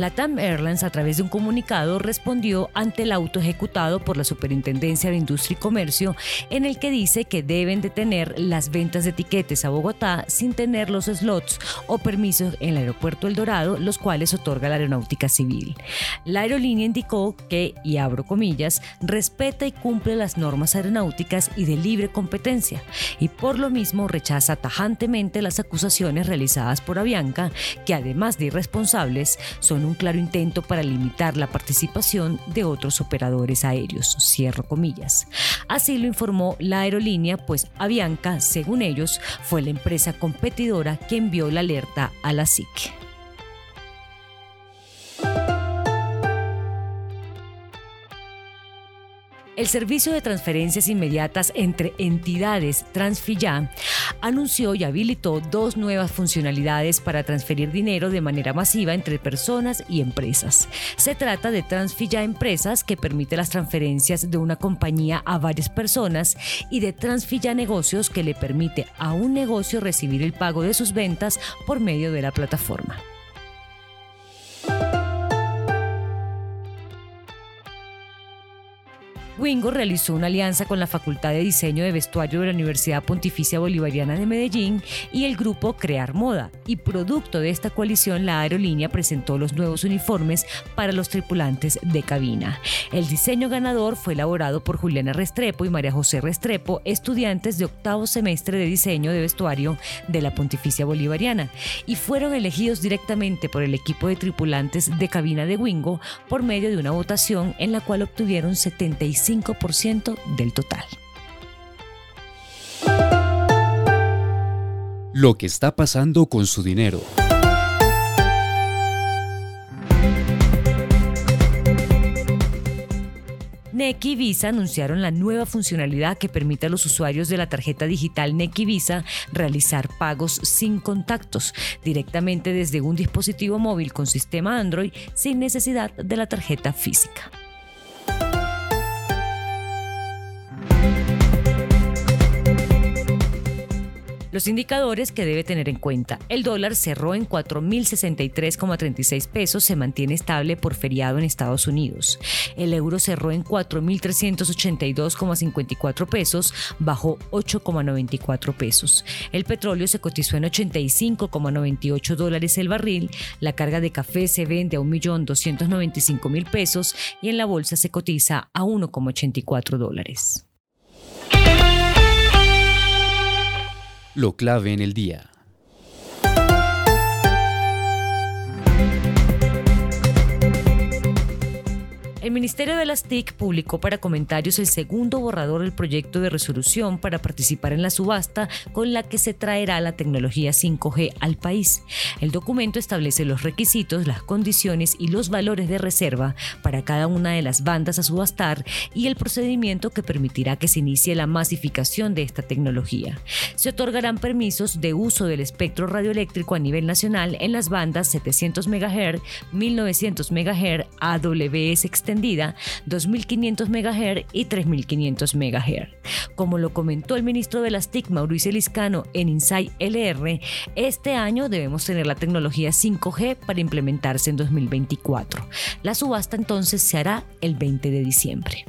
LATAM Airlines, a través de un comunicado, respondió ante el auto ejecutado por la Superintendencia de Industria y Comercio, en el que dice que deben detener las ventas de etiquetes a Bogotá sin tener los slots o permisos en el aeropuerto El Dorado, los cuales otorga la Aeronáutica Civil. La aerolínea indicó que, y abro comillas, respeta y cumple las normas aeronáuticas y de libre competencia, y por lo mismo rechaza tajantemente las acusaciones realizadas por Avianca, que además de irresponsables, son un claro intento para limitar la participación de otros operadores aéreos, cierro comillas. Así lo informó la aerolínea, pues Avianca, según ellos, fue la empresa competidora que envió la alerta a la SIC. El servicio de transferencias inmediatas entre entidades Transfilla anunció y habilitó dos nuevas funcionalidades para transferir dinero de manera masiva entre personas y empresas. Se trata de Transfilla Empresas, que permite las transferencias de una compañía a varias personas, y de Transfilla Negocios, que le permite a un negocio recibir el pago de sus ventas por medio de la plataforma. Wingo realizó una alianza con la Facultad de Diseño de Vestuario de la Universidad Pontificia Bolivariana de Medellín y el grupo Crear Moda, y producto de esta coalición la aerolínea presentó los nuevos uniformes para los tripulantes de cabina. El diseño ganador fue elaborado por Juliana Restrepo y María José Restrepo, estudiantes de octavo semestre de diseño de vestuario de la Pontificia Bolivariana, y fueron elegidos directamente por el equipo de tripulantes de cabina de Wingo por medio de una votación en la cual obtuvieron 75 5% del total. Lo que está pasando con su dinero. Neki Visa anunciaron la nueva funcionalidad que permite a los usuarios de la tarjeta digital Neki Visa realizar pagos sin contactos directamente desde un dispositivo móvil con sistema Android sin necesidad de la tarjeta física. Los indicadores que debe tener en cuenta. El dólar cerró en 4.063,36 pesos, se mantiene estable por feriado en Estados Unidos. El euro cerró en 4.382,54 pesos, bajó 8,94 pesos. El petróleo se cotizó en 85,98 dólares el barril. La carga de café se vende a 1.295.000 pesos y en la bolsa se cotiza a 1,84 dólares. Lo clave en el día. El Ministerio de las TIC publicó para comentarios el segundo borrador del proyecto de resolución para participar en la subasta con la que se traerá la tecnología 5G al país. El documento establece los requisitos, las condiciones y los valores de reserva para cada una de las bandas a subastar y el procedimiento que permitirá que se inicie la masificación de esta tecnología. Se otorgarán permisos de uso del espectro radioeléctrico a nivel nacional en las bandas 700 MHz, 1900 MHz, AWS externo 2500 MHz y 3500 MHz. Como lo comentó el ministro de las TIC, Mauricio Liscano, en Insight LR, este año debemos tener la tecnología 5G para implementarse en 2024. La subasta entonces se hará el 20 de diciembre.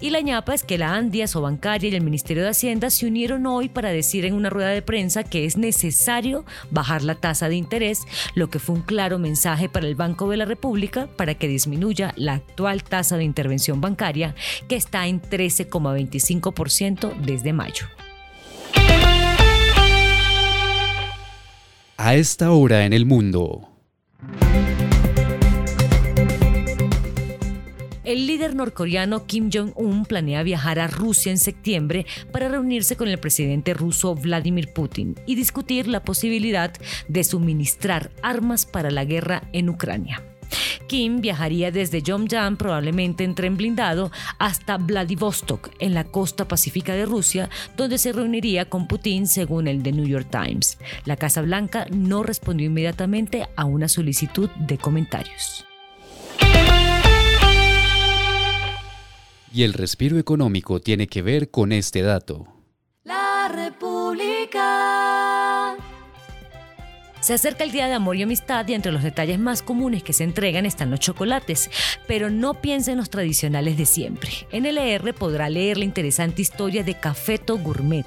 Y la ñapa es que la Andia, Bancaria y el Ministerio de Hacienda se unieron hoy para decir en una rueda de prensa que es necesario bajar la tasa de interés, lo que fue un claro mensaje para el Banco de la República para que disminuya la actual tasa de intervención bancaria que está en 13,25% desde mayo. A esta hora en el mundo. El líder norcoreano Kim Jong-un planea viajar a Rusia en septiembre para reunirse con el presidente ruso Vladimir Putin y discutir la posibilidad de suministrar armas para la guerra en Ucrania. Kim viajaría desde Yomjan, probablemente en tren blindado, hasta Vladivostok, en la costa pacífica de Rusia, donde se reuniría con Putin, según el The New York Times. La Casa Blanca no respondió inmediatamente a una solicitud de comentarios. Y el respiro económico tiene que ver con este dato. La República. Se acerca el Día de Amor y Amistad y entre los detalles más comunes que se entregan están los chocolates, pero no piensen en los tradicionales de siempre. En LR podrá leer la interesante historia de Cafeto Gourmet,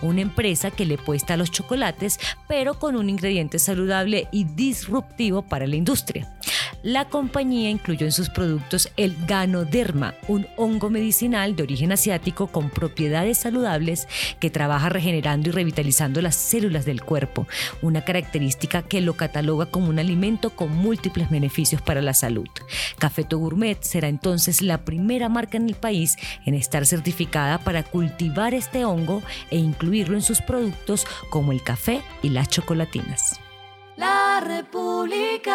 una empresa que le puesta a los chocolates, pero con un ingrediente saludable y disruptivo para la industria. La compañía incluyó en sus productos el Ganoderma, un hongo medicinal de origen asiático con propiedades saludables que trabaja regenerando y revitalizando las células del cuerpo, una característica que lo cataloga como un alimento con múltiples beneficios para la salud. Cafeto Gourmet será entonces la primera marca en el país en estar certificada para cultivar este hongo e incluirlo en sus productos como el café y las chocolatinas. República.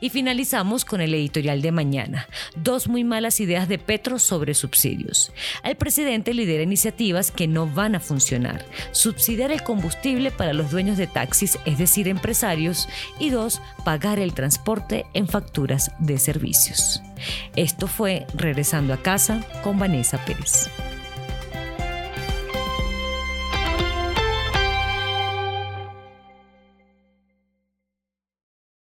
Y finalizamos con el editorial de mañana. Dos muy malas ideas de Petro sobre subsidios. El presidente lidera iniciativas que no van a funcionar. Subsidiar el combustible para los dueños de taxis, es decir, empresarios. Y dos, pagar el transporte en facturas de servicios. Esto fue Regresando a casa con Vanessa Pérez.